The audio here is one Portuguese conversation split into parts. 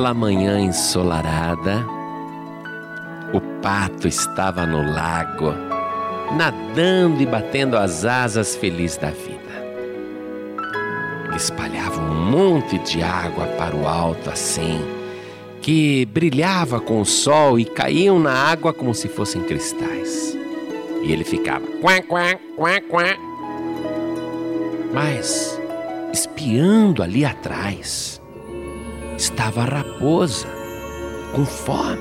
bela manhã ensolarada, o pato estava no lago, nadando e batendo as asas feliz da vida. Espalhava um monte de água para o alto assim, que brilhava com o sol e caíam na água como se fossem cristais. E ele ficava quá, quá, quá, quá. Mas, espiando ali atrás, estava a raposa, com fome,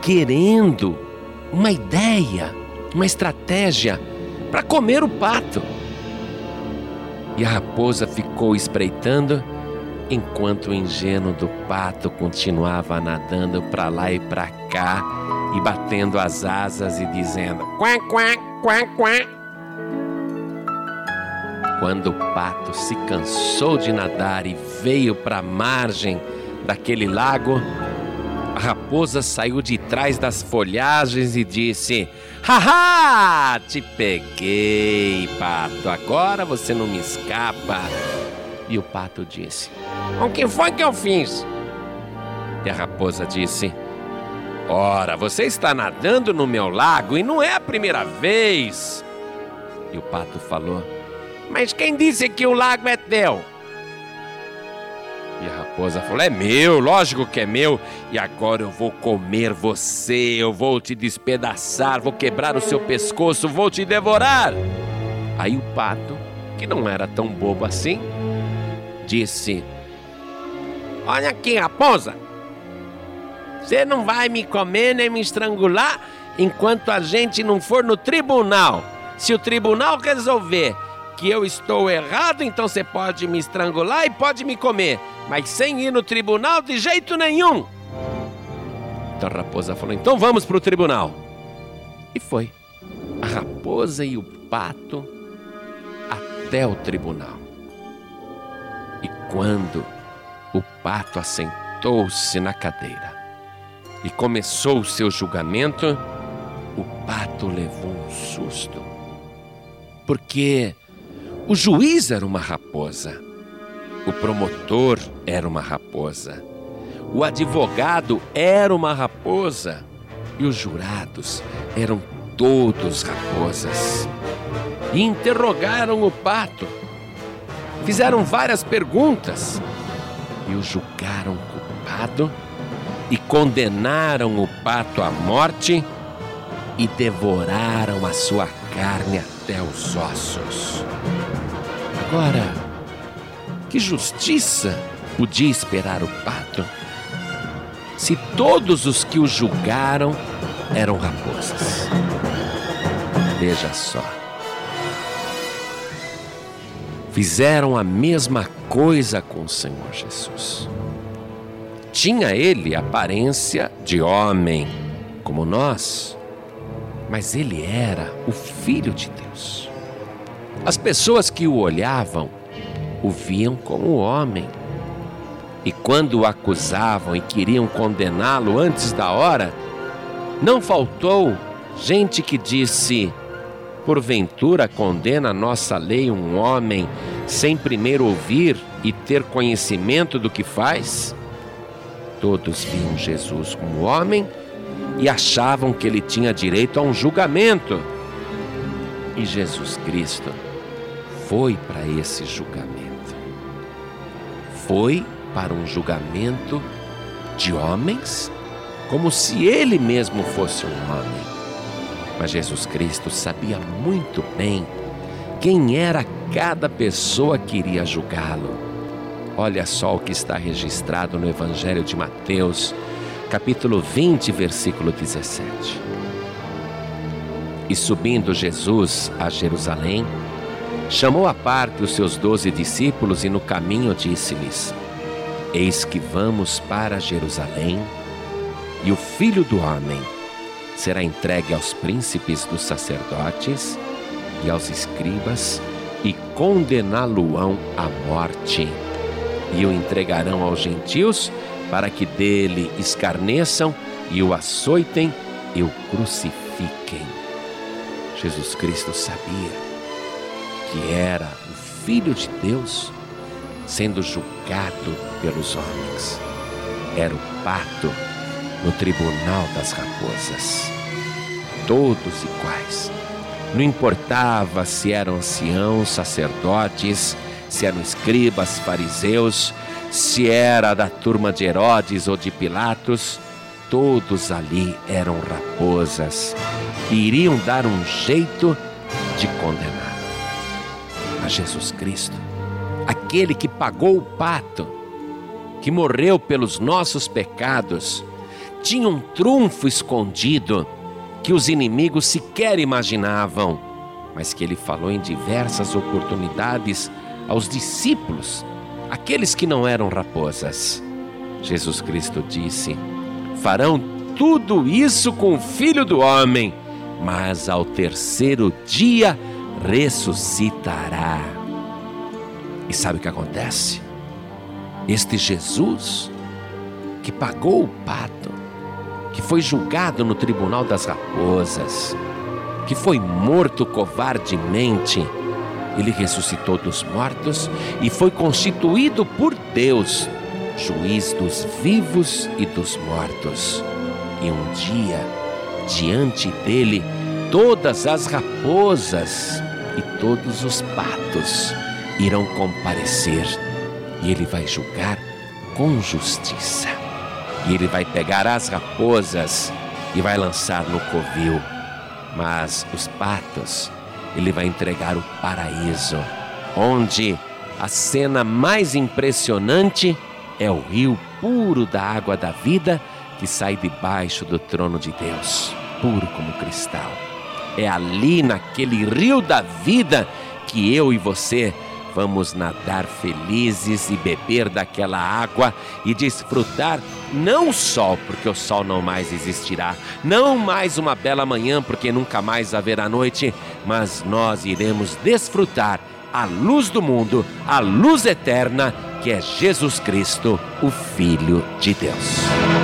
querendo uma ideia, uma estratégia para comer o pato. E a raposa ficou espreitando enquanto o ingênuo do pato continuava nadando para lá e para cá e batendo as asas e dizendo quá, quá, quá, quá. Quando o pato se cansou de nadar e veio para a margem daquele lago, a raposa saiu de trás das folhagens e disse: Haha! Te peguei, pato. Agora você não me escapa. E o pato disse: O que foi que eu fiz? E a raposa disse: Ora, você está nadando no meu lago e não é a primeira vez. E o pato falou: mas quem disse que o lago é teu? E a raposa falou: É meu, lógico que é meu. E agora eu vou comer você, eu vou te despedaçar, vou quebrar o seu pescoço, vou te devorar. Aí o pato, que não era tão bobo assim, disse: Olha aqui, raposa, você não vai me comer nem me estrangular enquanto a gente não for no tribunal. Se o tribunal resolver que eu estou errado, então você pode me estrangular e pode me comer, mas sem ir no tribunal de jeito nenhum. Então a raposa falou: então vamos para o tribunal. E foi. A raposa e o pato até o tribunal. E quando o pato assentou-se na cadeira e começou o seu julgamento, o pato levou um susto. Porque o juiz era uma raposa, o promotor era uma raposa, o advogado era uma raposa. E os jurados eram todos raposas. E interrogaram o pato, fizeram várias perguntas. E o julgaram culpado e condenaram o pato à morte e devoraram a sua carne até os ossos. Agora, que justiça podia esperar o pato se todos os que o julgaram eram raposas? Veja só. Fizeram a mesma coisa com o Senhor Jesus. Tinha ele aparência de homem, como nós, mas ele era o Filho de Deus. As pessoas que o olhavam o viam como homem. E quando o acusavam e queriam condená-lo antes da hora, não faltou gente que disse: Porventura condena a nossa lei um homem sem primeiro ouvir e ter conhecimento do que faz? Todos viam Jesus como homem e achavam que ele tinha direito a um julgamento. E Jesus Cristo foi para esse julgamento. Foi para um julgamento de homens, como se ele mesmo fosse um homem. Mas Jesus Cristo sabia muito bem quem era cada pessoa que iria julgá-lo. Olha só o que está registrado no Evangelho de Mateus, capítulo 20, versículo 17. E subindo Jesus a Jerusalém, Chamou à parte os seus doze discípulos e no caminho disse-lhes: Eis que vamos para Jerusalém, e o filho do homem será entregue aos príncipes dos sacerdotes e aos escribas, e condená-lo-ão à morte, e o entregarão aos gentios, para que dele escarneçam e o açoitem e o crucifiquem. Jesus Cristo sabia que era o Filho de Deus sendo julgado pelos homens. era o pato no tribunal das raposas. Todos iguais. Não importava se eram anciãos, sacerdotes, se eram escribas, fariseus, se era da turma de Herodes ou de Pilatos, todos ali eram raposas e iriam dar um jeito de condenar. Mas Jesus Cristo, aquele que pagou o pato, que morreu pelos nossos pecados, tinha um trunfo escondido que os inimigos sequer imaginavam, mas que ele falou em diversas oportunidades aos discípulos, aqueles que não eram raposas. Jesus Cristo disse: Farão tudo isso com o filho do homem, mas ao terceiro dia ressuscitará. E sabe o que acontece? Este Jesus, que pagou o pato, que foi julgado no tribunal das raposas, que foi morto covardemente, ele ressuscitou dos mortos e foi constituído por Deus, juiz dos vivos e dos mortos. E um dia, diante dele, todas as raposas e todos os patos irão comparecer e ele vai julgar com justiça. E ele vai pegar as raposas e vai lançar no covil, mas os patos ele vai entregar o paraíso, onde a cena mais impressionante é o rio puro da água da vida que sai debaixo do trono de Deus, puro como cristal. É ali, naquele rio da vida, que eu e você vamos nadar felizes e beber daquela água e desfrutar não sol, porque o sol não mais existirá, não mais uma bela manhã, porque nunca mais haverá noite, mas nós iremos desfrutar a luz do mundo, a luz eterna, que é Jesus Cristo, o Filho de Deus.